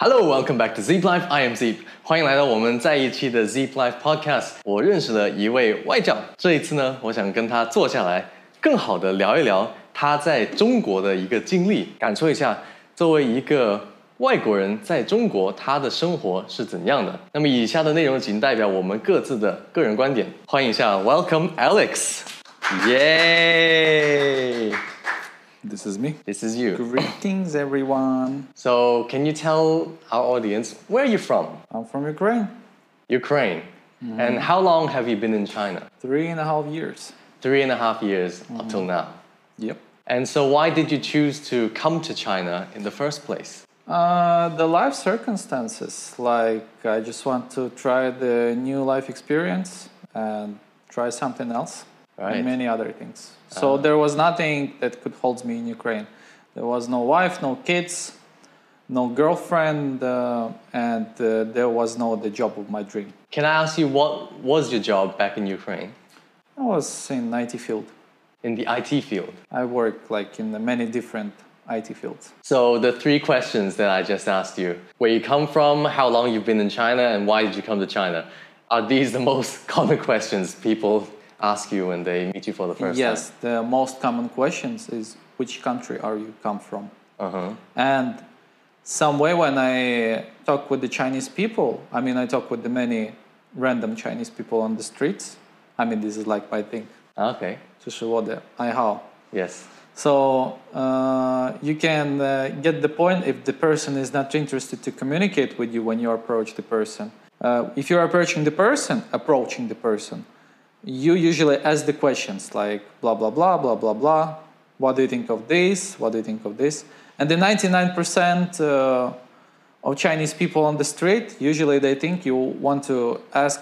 Hello, welcome back to Zip Life. I am Zip，欢迎来到我们再一期的 Zip Life Podcast。我认识了一位外教，这一次呢，我想跟他坐下来，更好的聊一聊他在中国的一个经历，感受一下作为一个外国人在中国他的生活是怎样的。那么以下的内容仅代表我们各自的个人观点。欢迎一下，Welcome Alex，耶、This is me. This is you. Greetings, everyone. So, can you tell our audience where are you're from? I'm from Ukraine. Ukraine. And how long have you been in China? Three and a half years. Three and a half years up till now. Yep. And so, why did you choose to come to China in the first place? Uh, the life circumstances, like I just want to try the new life experience and try something else Right. and many other things. So there was nothing that could hold me in Ukraine. There was no wife, no kids, no girlfriend, uh, and uh, there was no the job of my dream. Can I ask you what was your job back in Ukraine? I was in IT field. In the IT field. I worked like in many different IT fields. So, the three questions that I just asked you where you come from, how long you've been in China, and why did you come to China are these the most common questions people ask you when they meet you for the first yes, the most common questions is which country are you come from? time? Uh huh. And some way when I talk with the Chinese people, I mean I talk with the many random Chinese people on the streets. I mean this is like my thing. Okay. 这是我的爱好. Yes. So uh, you can uh, get the point if the person is not interested to communicate with you when you approach the person. Uh, if you're approaching the person, approaching the person, you usually ask the questions like blah blah blah blah blah blah. What do you think of this? What do you think of this? And the 99% uh, of Chinese people on the street usually they think you want to ask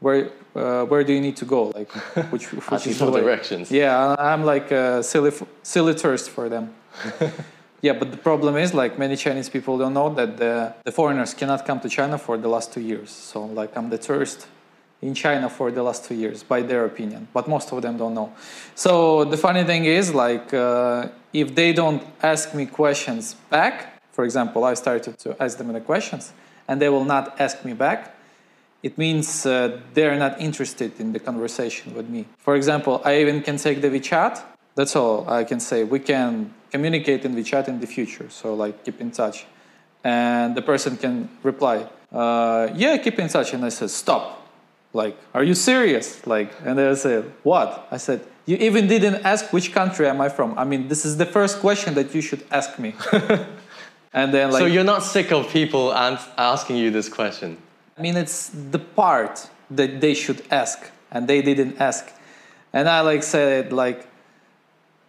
where uh, where do you need to go, like which which is the directions. Yeah, I'm like a silly, silly tourist for them. yeah, but the problem is like many Chinese people don't know that the, the foreigners cannot come to China for the last two years. So like I'm the tourist in China for the last two years, by their opinion. But most of them don't know. So the funny thing is like uh, if they don't ask me questions back, for example, I started to ask them the questions, and they will not ask me back it means uh, they're not interested in the conversation with me. For example, I even can take the WeChat. That's all I can say. We can communicate in WeChat in the future. So, like, keep in touch. And the person can reply, uh, Yeah, keep in touch. And I said, Stop. Like, are you serious? Like, and they said What? I said, You even didn't ask which country am I from. I mean, this is the first question that you should ask me. and then, like, so, you're not sick of people asking you this question? I mean, it's the part that they should ask, and they didn't ask. And I like said like,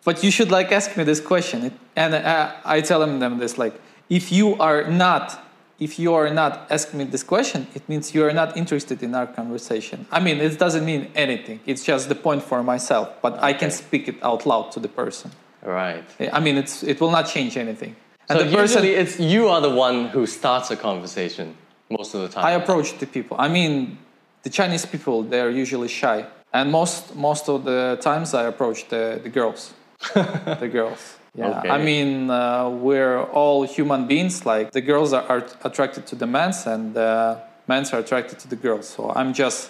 but you should like ask me this question. And I, I tell them this like, if you are not, if you are not asking me this question, it means you are not interested in our conversation. I mean, it doesn't mean anything. It's just the point for myself, but I can speak it out loud to the person. Right. I mean, it's it will not change anything. And So, the person, usually it's you are the one who starts a conversation most of the time. I approach the people. I mean, the Chinese people they're usually shy, and most most of the times I approach the the girls, the girls. Yeah, Okay. I mean uh, we're all human beings. Like the girls are, are attracted to the men's, and the men's are attracted to the girls. So I'm just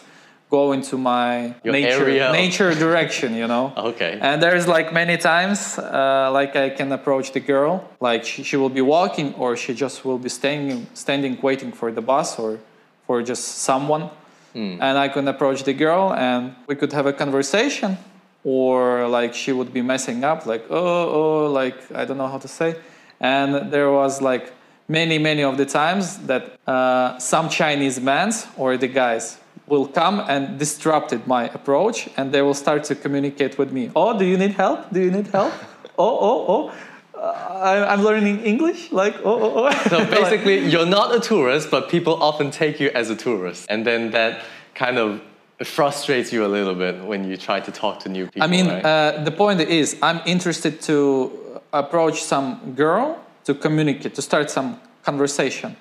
going to my Your nature area nature direction, you know. Okay. And there's like many times, uh, like I can approach the girl, like she, she will be walking or she just will be standing, standing waiting for the bus or for just someone. And I can approach the girl and we could have a conversation or like she would be messing up like, oh, oh, like I don't know how to say. And there was like many, many of the times that uh, some Chinese men or the guys will come and disrupted my approach and they will start to communicate with me. Oh, do you need help? Do you need help? oh, oh, oh. Uh, I, I'm learning English. Like, oh, oh, oh. So basically, you're not a tourist, but people often take you as a tourist, and then that kind of frustrates you a little bit when you try to talk to new people. I mean, right? uh, the point is, I'm interested to approach some girl to communicate, to start some conversation.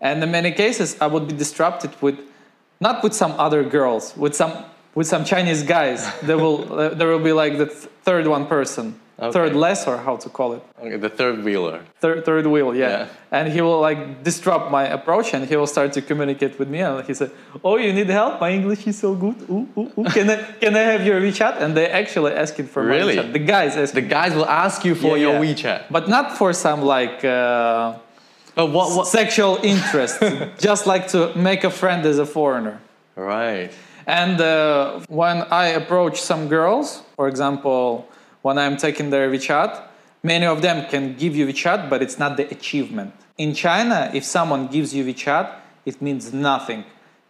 And in many cases, I would be disrupted with, not with some other girls, with some with some Chinese guys. there will uh, there will be like the th- third one person third lesser, how to call it. Okay, the third wheeler. Third, third wheel, yeah. Yeah. And he will like disrupt my approach and he will start to communicate with me. And he said, Oh, you need help? My English is so good. Ooh, ooh, ooh. Can, I, can I have your WeChat? And they actually asking for Really? my WeChat. The guys The guys will ask you for Yeah, your yeah. WeChat. But not for some like uh, what? what sexual interest, just like to make a friend as a foreigner. right. And uh, when I approach some girls, for example, when I'm taking their WeChat, many of them can give you WeChat, but it's not the achievement. In China, if someone gives you WeChat, it means nothing.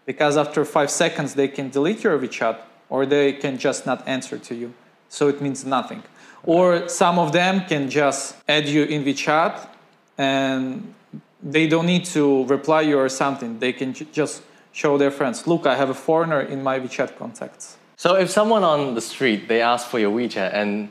Because after five seconds, they can delete your WeChat or they can just not answer to you. So it means nothing. Or some of them can just add you in WeChat and they don't need to reply you or something. They can ju- just show their friends, look, I have a foreigner in my WeChat contacts. So if someone on the street they ask for your WeChat and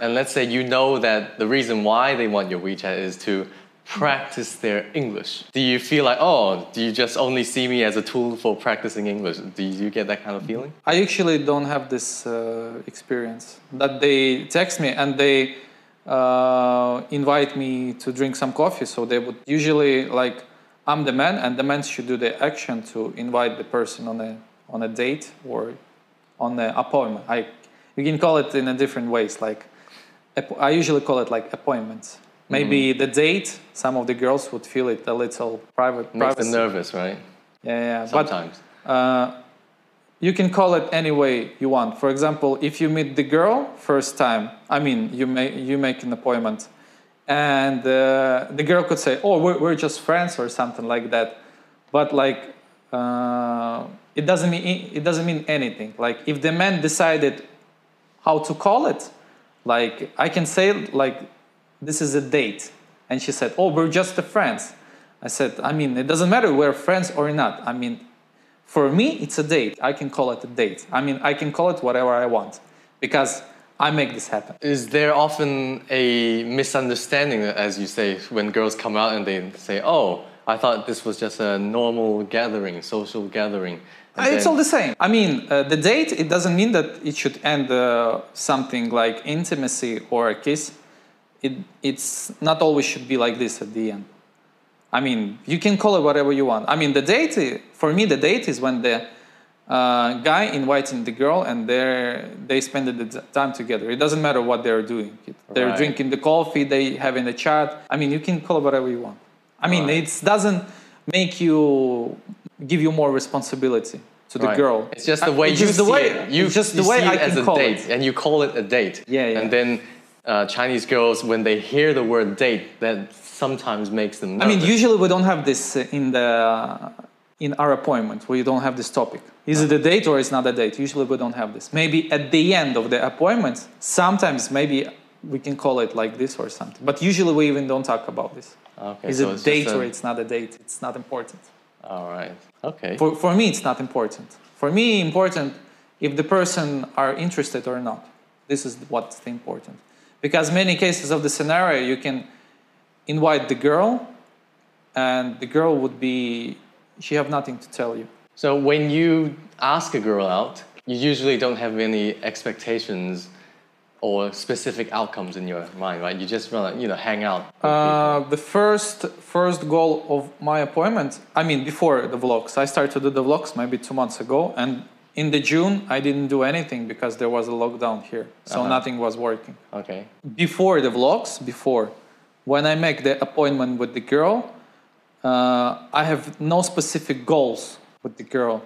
and let's say you know that the reason why they want your WeChat is to practice their English. Do you feel like oh, do you just only see me as a tool for practicing English? Do you get that kind of feeling? I actually don't have this uh, experience that they text me and they uh, invite me to drink some coffee. So they would usually like I'm the man, and the man should do the action to invite the person on a on a date or on an appointment. I you can call it in a different ways. Like I usually call it like appointments. Maybe the date. Some of the girls would feel it a little private. Makes them nervous, right? Yeah, yeah. But Sometimes. uh, you can call it any way you want. For example, if you meet the girl first time, I mean, you make you make an appointment, and uh, the girl could say, "Oh, we're, we're just friends" or something like that. But like, uh, it doesn't mean it doesn't mean anything. Like, if the man decided how to call it, like I can say like, "This is a date," and she said, "Oh, we're just friends." I said, "I mean, it doesn't matter we're friends or not. I mean." For me, it's a date. I can call it a date. I mean, I can call it whatever I want because I make this happen. Is there often a misunderstanding, as you say, when girls come out and they say, "Oh, I thought this was just a normal gathering, social gathering"? Uh, It's all the same. I mean, uh, the date, it doesn't mean that it should end uh, something like intimacy or a kiss. It, it's not always should be like this at the end. I mean, you can call it whatever you want. I mean, the date, for me, the date is when the uh, guy inviting the girl and they they spend the time together. It doesn't matter what they're doing. They're Right. drinking the coffee, they having a chat. I mean, you can call it whatever you want. I mean, Right. it doesn't make you give you more responsibility to the Right. girl. It's just the way it's you just the see way, it. You, just you the way see I it as a date, it. and you call it a date. Yeah, yeah. And then uh, Chinese girls, when they hear the word date, that sometimes makes them. I mean, usually we don't have this uh, in the in our appointment. We don't have this topic. Is it a date or is not a date? Usually we don't have this. Maybe at the end of the appointment, sometimes maybe we can call it like this or something. But usually we even don't talk about this. Okay, is so it it's date a- or it's not a date? It's not important. All right. Okay. For, for me, it's not important. For me, important if the person are interested or not. This is what's important. Because many cases of the scenario, you can invite the girl, and the girl would be she have nothing to tell you. So when you ask a girl out, you usually don't have any expectations or specific outcomes in your mind, right? You just want to, you know, hang out. Uh, the first first goal of my appointment, I mean, before the vlogs, I started to do the vlogs maybe two months ago, and in the June I didn't do anything because there was a lockdown here, so Uh-huh. nothing was working. Okay. before the vlogs, before, when I make the appointment with the girl, uh, I have no specific goals with the girl.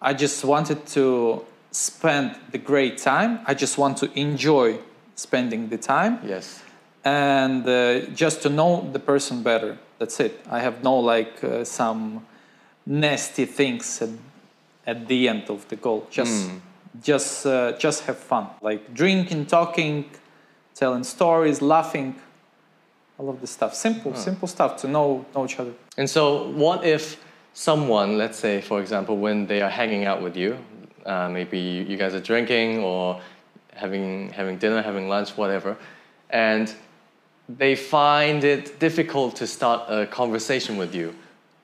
I just wanted to spend the great time. I just want to enjoy spending the time Yes. and uh, just to know the person better. That's it. I have no like uh, some nasty things at, at the end of the goal. Just, just, uh, just have fun. Like drinking, talking, telling stories, laughing, all of this stuff. Simple, simple stuff to know know each other. And so, what if someone, let's say, for example, when they are hanging out with you, uh, maybe you guys are drinking or having having dinner, having lunch, whatever, and they find it difficult to start a conversation with you.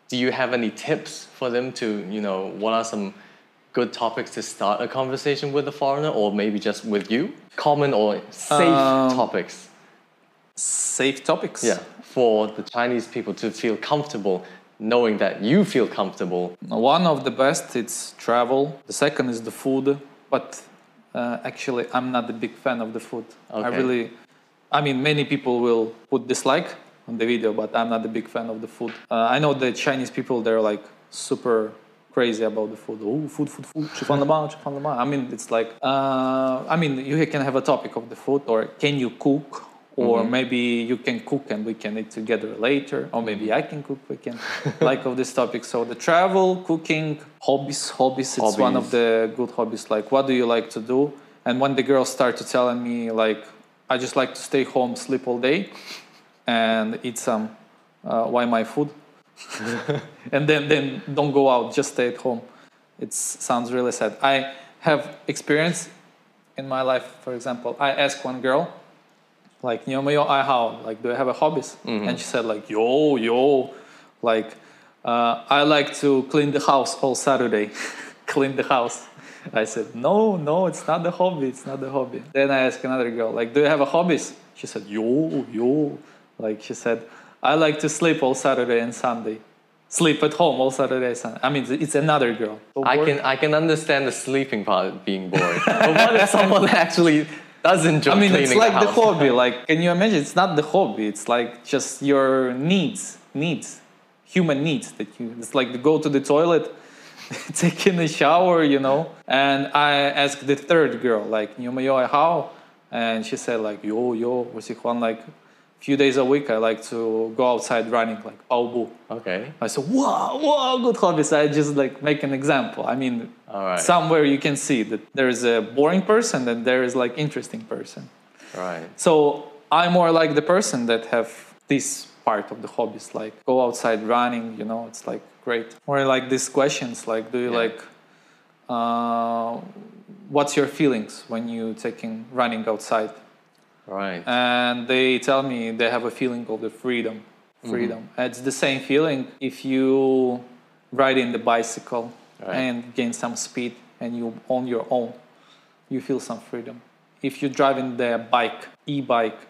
Do you have any tips for them to, you know, what are some good topics to start a conversation with a foreigner, or maybe just with you? Common or safe Um, topics? Safe topics. Yeah, for the Chinese people to feel comfortable, knowing that you feel comfortable? One of the best it's travel. The second is the food, but uh, actually I'm not a big fan of the food. Okay. I really, I mean, many people will put dislike on the video, but I'm not a big fan of the food. Uh, I know the Chinese people they're like super crazy about the food. Oh, food, food, food. I mean, it's like, uh, I mean, you can have a topic of the food or can you cook or maybe you can cook and we can eat together later, or maybe I can cook. We can like of this topic. So the travel, cooking, hobbies, hobbies. It's one of the good hobbies. Like, what do you like to do? And when the girls start to telling me like, I just like to stay home, sleep all day, and eat some uh, why my food, and then then don't go out, just stay at home. It sounds really sad. I have experience in my life. For example, I asked one girl, like you know I how like do I have a hobbies? Mm-hmm. And she said like yo yo, like uh, I like to clean the house all Saturday, clean the house. I said no no it's not the hobby it's not the hobby. Then I asked another girl like do you have a hobbies? She said yo yo, like she said I like to sleep all Saturday and Sunday sleep at home all Saturday Sunday. I mean, it's another girl. I can I can understand the sleeping part being boring. but what if someone actually does enjoy I mean, cleaning it's like the the, house? hobby. Like, can you imagine? It's not the hobby. It's like just your needs, needs, human needs that you. It's like to go to the toilet, take in a shower, you know. And I asked the third girl, like, "你有没有爱好?" And she said, like, "Yo, yo, 我喜欢 like." Few days a week, I like to go outside running, like 跑步. Okay, I said, wow, wow, good hobbies. I just like make an example. I mean, all right, somewhere you can see that there is a boring person and there is like interesting person. right. So I'm more like the person that have this part of the hobbies, like go outside running. You know, it's like great. Or like these questions, like do you Yeah. like, uh, what's your feelings when you taking running outside? Right. and they tell me they have a feeling of the freedom mm-hmm. freedom it's the same feeling if you ride in the bicycle Right. and gain some speed and you on your own you feel some freedom if you're driving the bike e-bike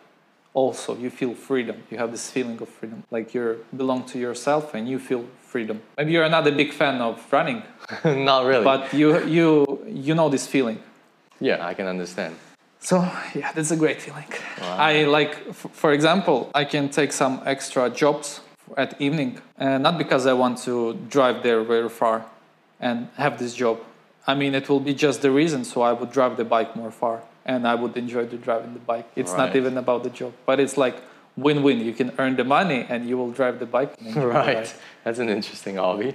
also you feel freedom you have this feeling of freedom like you belong to yourself and you feel freedom maybe you're not a big fan of running Not really. but you you you know this feeling yeah, I can understand. So yeah, that's a great feeling. I like, f- for example, I can take some extra jobs at evening, and not because I want to drive there very far and have this job. I mean, it will be just the reason. So I would drive the bike more far, and I would enjoy the driving the bike. It's not even about the job, but it's like win-win. You can earn the money, and you will drive the bike. enjoy the Right. That's an interesting hobby.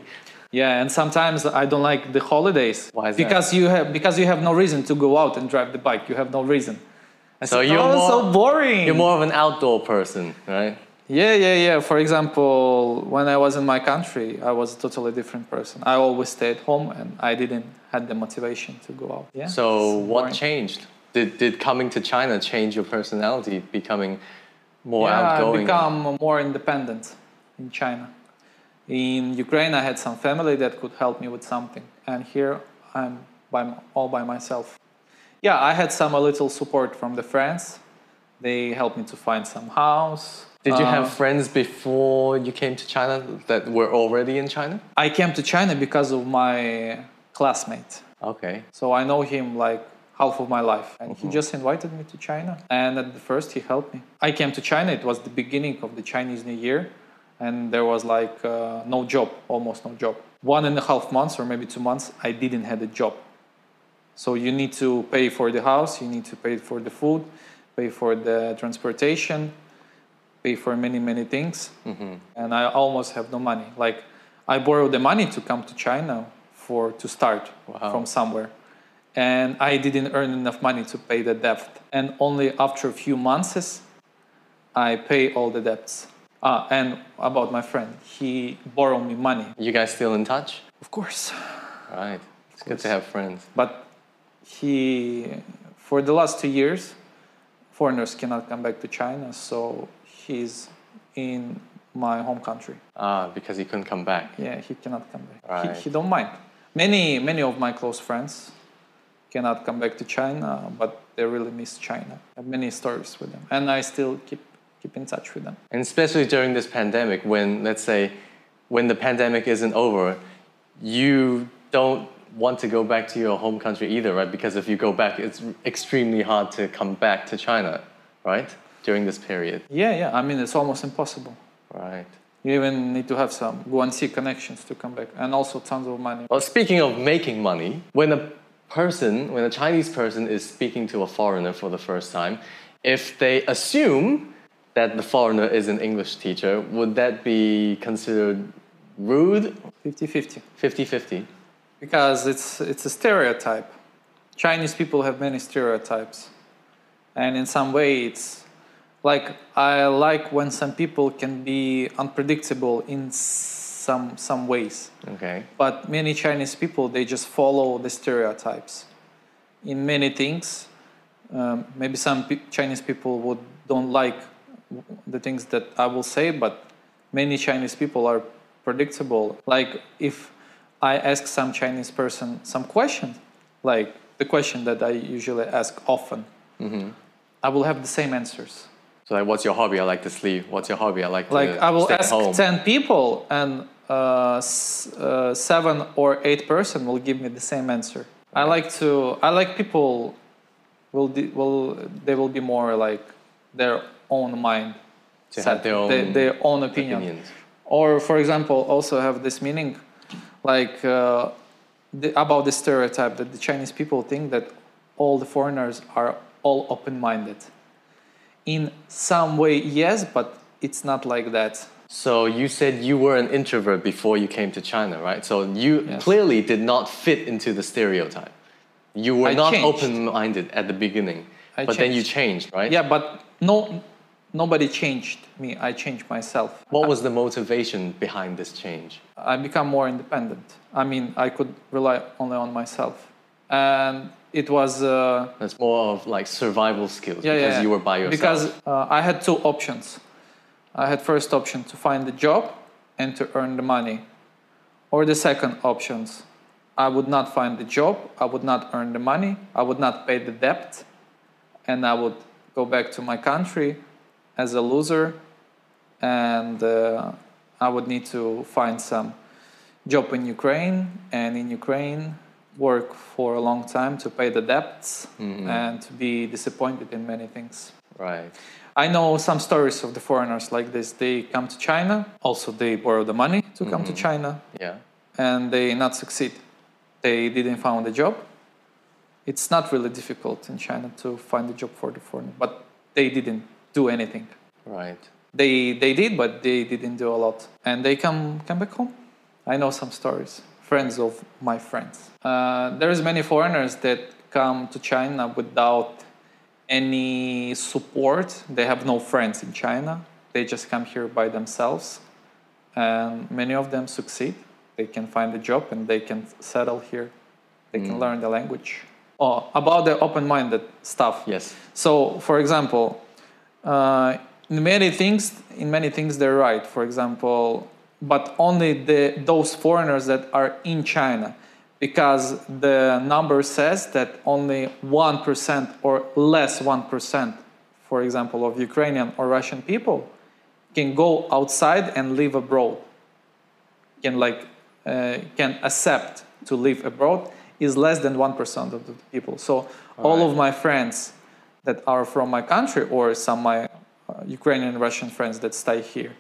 Yeah, and sometimes I don't like the holidays Why is that? because you have because you have no reason to go out and drive the bike. You have no reason. So you're oh, more- so boring. You're more of an outdoor person, right? Yeah, yeah, yeah. For example, when I was in my country, I was a totally different person. I always stayed home and I didn't had the motivation to go out. Yeah. So what boring. changed? Did did coming to China change your personality, becoming more yeah, I outgoing? become more independent in China. In Ukraine, I had some family that could help me with something, and here I'm by all by myself. Yeah, I had some a little support from the friends. They helped me to find some house. Did you Uh, have friends before you came to China that were already in China? I came to China because of my classmate. Okay. So I know him like half of my life. And he just invited me to China. And at the first, he helped me. I came to China, it was the beginning of the Chinese New Year. And there was like uh, no job, almost no job. One and a half months or maybe two months, I didn't have a job. So you need to pay for the house, you need to pay for the food, pay for the transportation, pay for many, many things. And I almost have no money. Like I borrowed the money to come to China for to start Wow. from somewhere. And I didn't earn enough money to pay the debt. And only after a few months, I pay all the debts. Ah, and about my friend, he borrowed me money. You guys still in touch? Of course. Right. It's good to have friends. But he, for the last two years, foreigners cannot come back to China, so he's in my home country. Ah, because he couldn't come back. Yeah, he cannot come back. Right. He, he don't mind. Many many of my close friends cannot come back to China, but they really miss China. I have many stories with them, and I still keep keep in touch with them. And especially during this pandemic, when let's say, when the pandemic isn't over, you don't want to go back to your home country either, right? Because if you go back, it's extremely hard to come back to China, right? During this period, Yeah, yeah. I mean, it's almost impossible. right? You even need to have some Guanxi connections to come back, and also tons of money. Well, speaking of making money, when a person, when a Chinese person is speaking to a foreigner for the first time, if they assume that the foreigner is an English teacher, would that be considered rude? 50-50. 50 50. because it's it's a stereotype. Chinese people have many stereotypes, and in some way, it's like I like when some people can be unpredictable in some some ways. Okay. But many Chinese people they just follow the stereotypes in many things. Um, maybe some Chinese people would don't like the things that I will say, but many Chinese people are predictable. Like if I ask some Chinese person some question, like the question that I usually ask often, I will have the same answers. So, like, what's your hobby? I like to sleep. What's your hobby? I like to Like I will ask ten people, and uh, s- uh, seven or eight person will give me the same answer. I like to. I like people will de- will they will be more like their own mind, To set, have their own their, their own opinion. opinions. Or for example, also have this meaning, like uh, the, about the stereotype that the Chinese people think that all the foreigners are all open-minded. In some way, yes, but it's not like that. So, you said you were an introvert before you came to China, right? So, you Yes. clearly did not fit into the stereotype. You were I not changed. open minded at the beginning, I but then you changed. changed, right? Yeah, but no, nobody changed me. I changed myself. What was the motivation behind this change? I become more independent. I mean, I could rely only on myself, and it was. Uh, That's more of like survival skills yeah, because yeah, you were by yourself. Because uh, I had two options. I had first option to find a job and to earn the money, or the second options. I would not find the job. I would not earn the money. I would not pay the debt, and I would go back to my country as a loser, and uh, I would need to find some job in Ukraine, and in Ukraine work for a long time to pay the debts and to be disappointed in many things. right. I know some stories of the foreigners like this. They come to China, also they borrow the money to come to China, Yeah. and they not succeed. They didn't find a job. It's not really difficult in China to find a job for the foreigner, but they didn't do anything. Right. They they did, but they didn't do a lot, and they come come back home. I know some stories. Friends of my friends. Uh, there's many foreigners that come to China without any support. They have no friends in China. They just come here by themselves, and many of them succeed. They can find a job and they can settle here. They can learn the language. Oh, about the open-minded stuff. Yes. So, for example, uh, in many things, in many things they're right. For example, but only the those foreigners that are in China, because the number says that only one percent or less one percent, for example, of Ukrainian or Russian people can go outside and live abroad. Can like uh, can accept to live abroad is less than one percent of the people. So all of my friends that are from my country or some of my uh, Ukrainian Russian friends that stay here,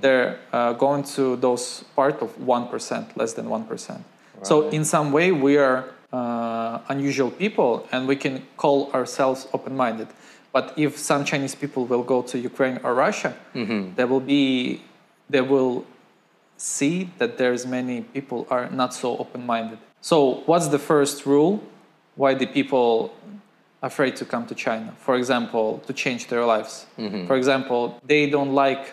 they're uh, going to those part of one percent, less than one percent. So in some way we are uh, unusual people and we can call ourselves open-minded. But if some Chinese people will go to Ukraine or Russia, there will be they will see that there's many people are not so open-minded. So what's the first rule? Why the people afraid to come to China? For example, to change their lives. Mm-hmm. For example, they don't like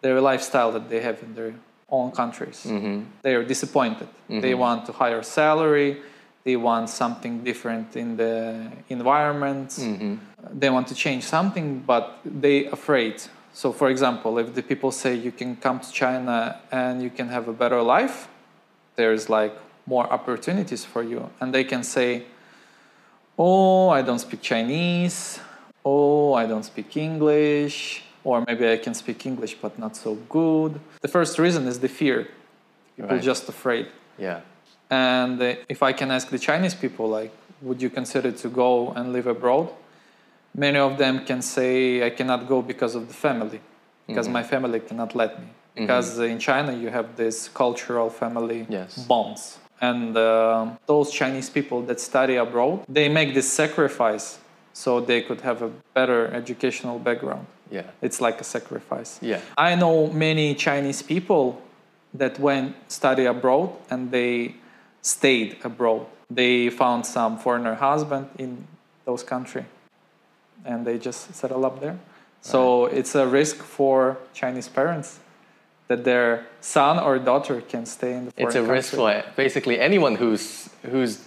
their lifestyle that they have in their own countries. Mm-hmm. They are disappointed. They mm-hmm. want to higher salary. They want something different in the environment. They want to change something, but they afraid. So, for example, if the people say you can come to China and you can have a better life, there's like more opportunities for you and they can say oh i don't speak chinese oh i don't speak english or maybe i can speak english but not so good the first reason is the fear people Right. just afraid Yeah. and uh, if I can ask the Chinese people, like, would you consider to go and live abroad? Many of them can say, I cannot go because of the family, because my family cannot let me. Because uh in China, you have this cultural family Yes. bonds. And um those Chinese people that study abroad, they make this sacrifice so they could have a better educational background. Yeah. It's like a sacrifice. Yeah. I know many Chinese people that went study abroad and they stayed abroad. They found some foreigner husband in those country and they just settle up there. So it's a risk for Chinese parents that their son or daughter can stay in the foreign country. It's a risk for basically anyone who's who's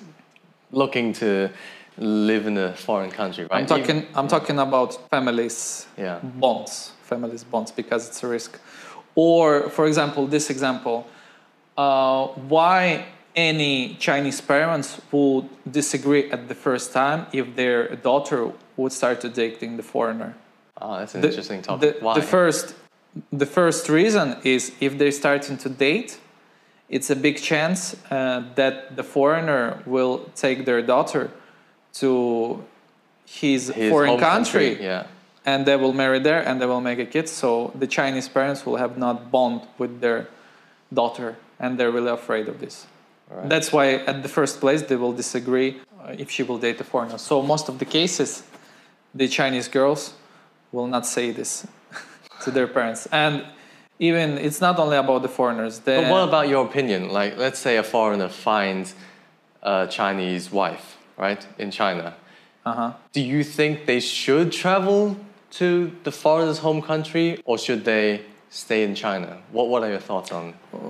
looking to live in a foreign country, right? I'm talking I'm talking about families Yeah. bonds, families bonds, because it's a risk. Or, for example, this example, uh, why any Chinese parents would disagree at the first time if their daughter would start to dating the foreigner? Oh, that's an The- interesting topic. The, Why? the first, the first reason is if they're starting to date, it's a big chance uh, that the foreigner will take their daughter to his, His foreign home country Yeah. and they will marry there and they will make a kid so the chinese parents will have not bond with their daughter and they're really afraid of this Right. that's why at the first place they will disagree uh, if she will date a foreigner so most of the cases the chinese girls will not say this to their parents and even it's not only about the foreigners the, But what about your opinion? Like, let's say a foreigner finds a Chinese wife, right, in China. uh-huh. Do you think they should travel to the foreigner's home country or should they stay in China? What, what are your thoughts on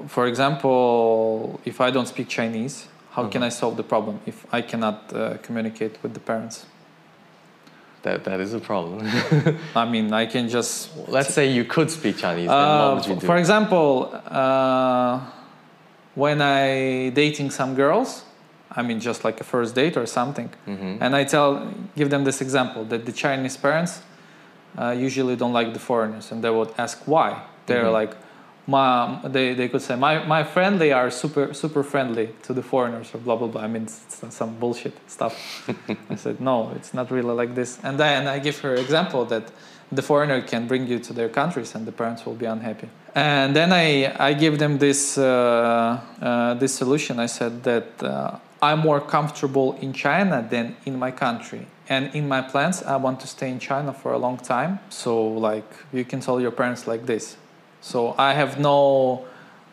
for example if i don't speak chinese how can i solve the problem if i cannot uh, communicate with the parents that? That is a problem. I mean, I can just. let's say you could speak Chinese, then Uh, what would you do? for example, uh, when I dating some girls, I mean, just like a first date or something, Mm-hmm. and I tell, give them this example that the Chinese parents uh, usually don't like the foreigners, and they would ask why. They're Mm-hmm. like, my, they, they could say, my, my friend, they are super super friendly to the foreigners or blah blah blah. I mean, it's, it's some bullshit stuff. I said, no, it's not really like this. And then I give her example that the foreigner can bring you to their countries and the parents will be unhappy. And then I, I give them this, uh, uh, this solution. I said that uh, I'm more comfortable in China than in my country. And in my plans, I want to stay in China for a long time. So, like, you can tell your parents like this. So, I have no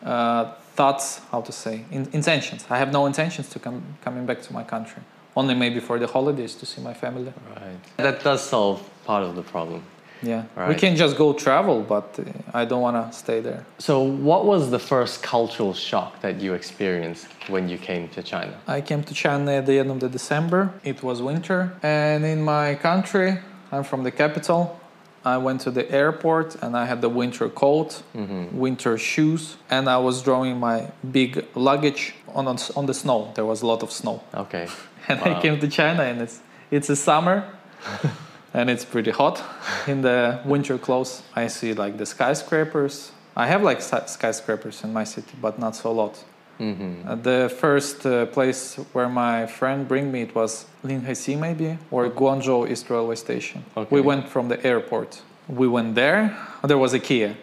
uh, thoughts, how to say, in, intentions. I have no intentions to come coming back to my country. Only maybe for the holidays to see my family. Right. That does solve part of the problem. Yeah, Right. we can just go travel, but uh, I don't want to stay there. So, what was the first cultural shock that you experienced when you came to China? I came to China at the end of the December. It was winter, and in my country, I'm from the capital. I went to the airport and I had the winter coat, mm-hmm. winter shoes, and I was drawing my big luggage on on, on the snow. There was a lot of snow, Okay. and Wow. I came to China, and it's it's a summer, and it's pretty hot in the winter clothes. I see like the skyscrapers. I have like skyscrapers in my city, but not so lot. Mm-hmm. Uh, the first uh, place where my friend bring me it was Linhexi maybe or Guangzhou East Railway Station. Okay. We went from the airport. We went there. There was IKEA.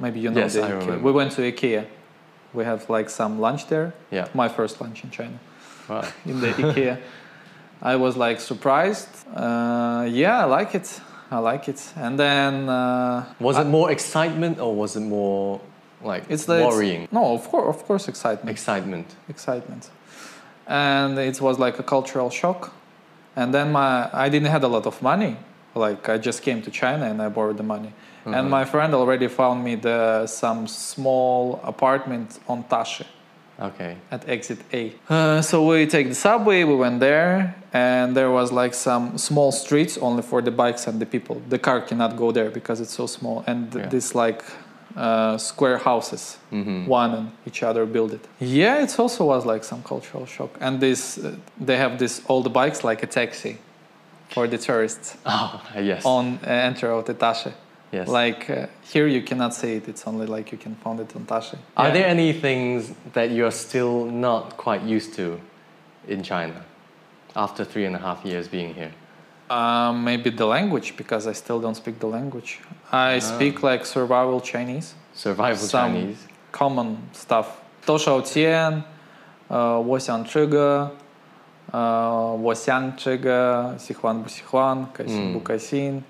Maybe you know Yes, the I IKEA. remember. We went to IKEA. We have like some lunch there. Yeah. My first lunch in China Wow. in the IKEA. I was like surprised. Uh, yeah, I like it. I like it. And then uh, Was it more excitement or was it more like it's the it's- worrying? no, of course, of course, excitement. Excitement. excitement and it was like a cultural shock and then my i didn't have a lot of money like i just came to china and i borrowed the money and my friend already found me the some small apartment on tashe Okay. at exit a uh, so we take the subway we went there and there was like some small streets only for the bikes and the people the car cannot go there because it's so small and Yeah. this like uh, square houses, Mm-hmm. one and each other build it. Yeah, it also was like some cultural shock. And this, uh, they have these old bikes like a taxi for the tourists Oh, yes. on uh, enter of the Tashe. yes. Like uh, here, you cannot see it. It's only like you can find it on Tashe. Are Yeah. there any things that you're still not quite used to in China after three and a half years being here? Um, maybe the language because I still don't speak the language. I Ah. speak like survival Chinese, Survival Some- Chinese. common stuff. 多少钱？呃，我想这个。呃，我想这个，喜欢不喜欢？开心不开心？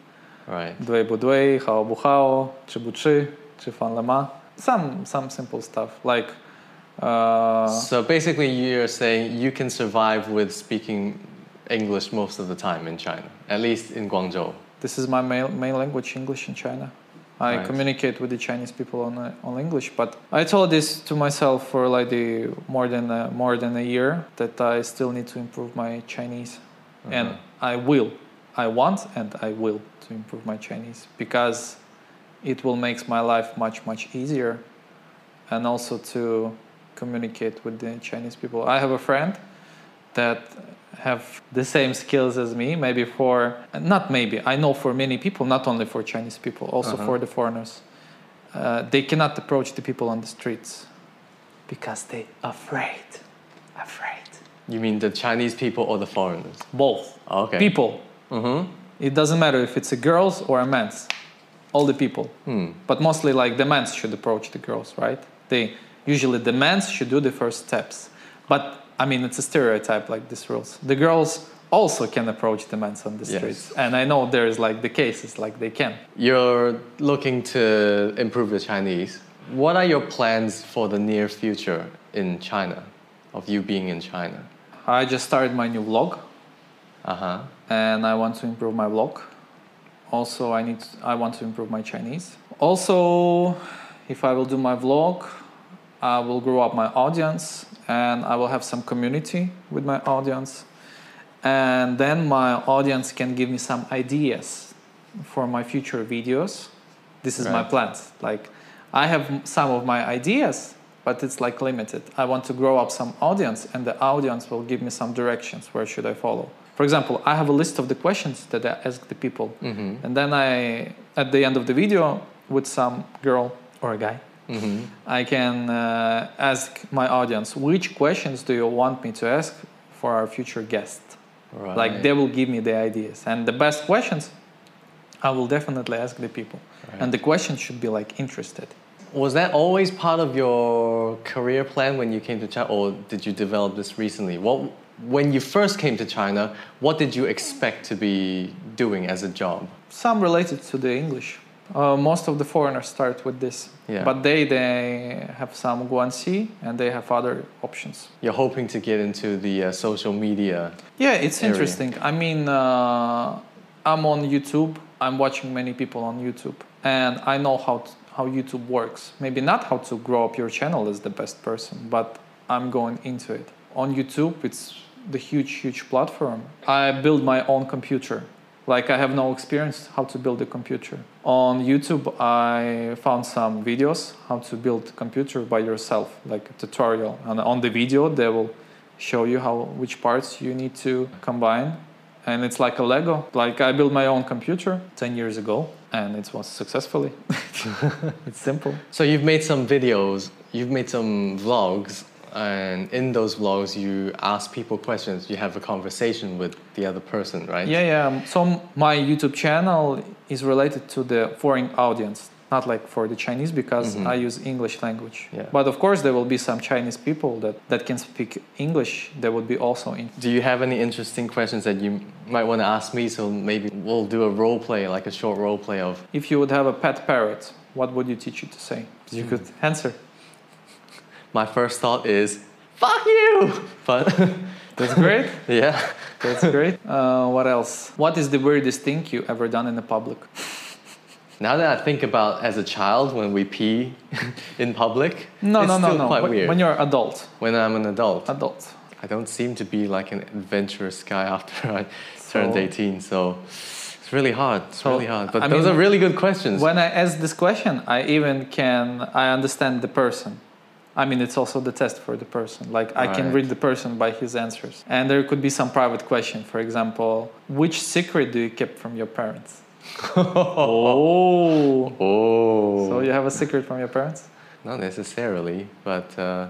Right. 对不对？好不好？吃不吃？吃饭了吗？Some some simple stuff like. Uh, So basically, you're saying you can survive with speaking English most of the time in China, at least in Guangzhou. This is my main, main language, English in China. I Right. communicate with the Chinese people on uh, on English, but I told this to myself for like the more than a, more than a year that I still need to improve my Chinese, and Uh-huh. I will, I want, and I will to improve my Chinese because it will make my life much much easier, and also to communicate with the Chinese people. I have a friend that have the same skills as me maybe for not maybe i know for many people not only for chinese people also Uh-huh. for the foreigners uh, they cannot approach the people on the streets because they afraid afraid You mean the Chinese people or the foreigners? both Okay. people Mm-hmm. it doesn't matter if it's a girls or a man's all the people Hmm. but mostly like the men should approach the girls right they usually the men should do the first steps but i mean it's a stereotype like these rules the girls also can approach the men on the Yes. streets and i know there's like the cases like they can You're looking to improve your Chinese. What are your plans for the near future in China, of you being in China? i just started my new vlog Uh huh. and i want to improve my vlog also i need i want to improve my chinese also if i will do my vlog i will grow up my audience and i will have some community with my audience. And then my audience can give me some ideas for my future videos. This is my plan. like i have some of my ideas but it's like limited. I want to grow up some audience and the audience will give me some directions where should i follow. For example i have a list of the questions that i ask the people. Mm-hmm. and then i at the end of the video with some girl or a guy Mm-hmm. I can uh, ask my audience which questions do you want me to ask for our future guest. Right. Like they will give me the ideas and the best questions. I will definitely ask the people, and the questions should be like interested. Was that always part of your career plan when you came to China, or did you develop this recently? What, when you first came to China, what did you expect to be doing as a job? Some related to the English. Uh, most of the foreigners start with this, Yeah. but they they have some Guanxi and they have other options. You're hoping to get into the uh, social media. Yeah, it's area. interesting. I mean, uh, I'm on YouTube. I'm watching many people on YouTube, and I know how how YouTube works. Maybe not how to grow up your channel as the best person, but I'm going into it. On YouTube, it's the huge, huge platform. I build my own computer. Like I have no experience how to build a computer. On YouTube, I found some videos how to build computer by yourself, like a tutorial. And on the video, they will show you how which parts you need to combine and it's like a lego like i built my own computer 10 years ago and it was successfully it's simple So you've made some videos, you've made some vlogs, and in those vlogs you ask people questions. You have a conversation with the other person, right? yeah yeah so my youtube channel is related to the foreign audience not like for the chinese because Mhm. i use english language Yeah. but of course there will be some chinese people that, that can speak english that would be also in Do you have any interesting questions that you might want to ask me? So maybe we'll do a role play, like a short role play of. if you would have a pet parrot what would you teach it to say you could answer My first thought is, "Fuck you!" But that's great yeah, That's great. Uh, what else? What is the weirdest thing you ever done in the public? now that I think about as a child when we pee in public, No, it's no, no, still no. quite When- weird. When you're an adult, when I'm an adult, adult. I don't seem to be like an adventurous guy after I turned 18, so it's It's really hard. It's So, really hard. But I those mean, are really good questions. When I ask this question, I even can I understand the person. I mean, it's also the test for the person. Like I can read the person by his answers. And there could be some private question. For example, which secret do you keep from your parents? oh. oh. So you have a secret from your parents? Not necessarily, but uh,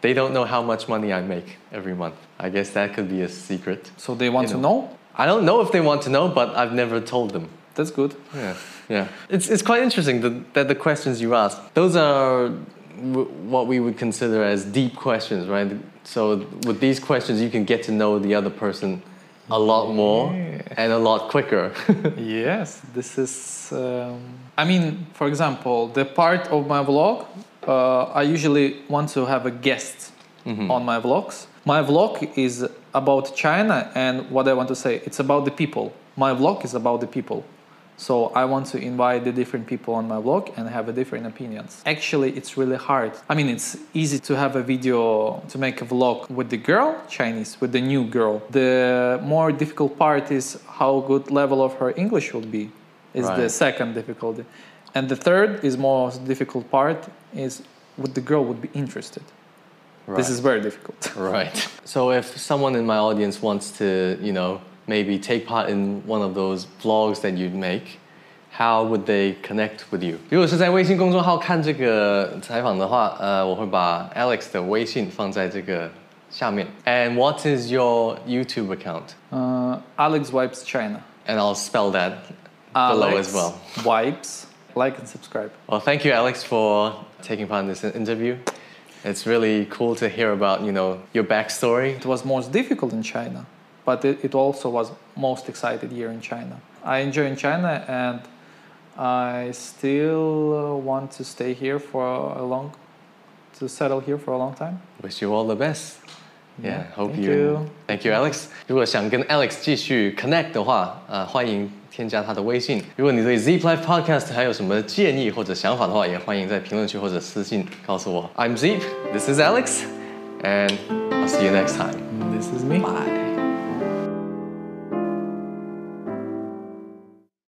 they don't know how much money I make every month. I guess that could be a secret. So they want You to know. know? I don't know if they want to know, but I've never told them. That's good. Yeah, yeah. It's, it's quite interesting that, that the questions you ask, those are w- what we would consider as deep questions, right? So with these questions, you can get to know the other person a lot more Yeah. and a lot quicker. Yes, this is. Um, I mean, for example, the part of my vlog, uh, I usually want to have a guest on my vlogs. My vlog is about China, and what I want to say, it's about the people. My vlog is about the people. So I want to invite the different people on my vlog and have a different opinions. Actually, it's really hard. I mean, it's easy to have a video to make a vlog with the girl, Chinese, with the new girl. The more difficult part is how good level of her English would be. Is the second difficulty, and the third is most difficult part is would the girl would be interested. Right. This is very difficult. Right. So if someone in my audience wants to, you know, maybe take part in one of those vlogs that you make, how would they connect with you? 如果是在微信公众号看这个采访的话，呃，我会把 Alex 的微信放在这个下面。And what is your YouTube account? Uh, Alex wipes China. And I'll spell that below Alex as well. Wipes. Like and subscribe. Well, thank you, Alex, for taking part in this interview. It's really cool to hear about, you know, your backstory. It was most difficult in China, but it, it also was most excited year in China. I enjoy in China and I still uh, want to stay here for a long, to settle here for a long time. Wish you all the best. Yeah, Yeah, hope thank you. you. Thank you, Alex. 如果想跟 Alex 继续 connect 的话，呃，欢迎添加他的微信。如果你对 Z Life Podcast 还有什么建议或者想法的话，也欢迎在评论区或者私信告诉我。I'm Zeep. This is Alex, and I'll see you next time. This is me. Bye.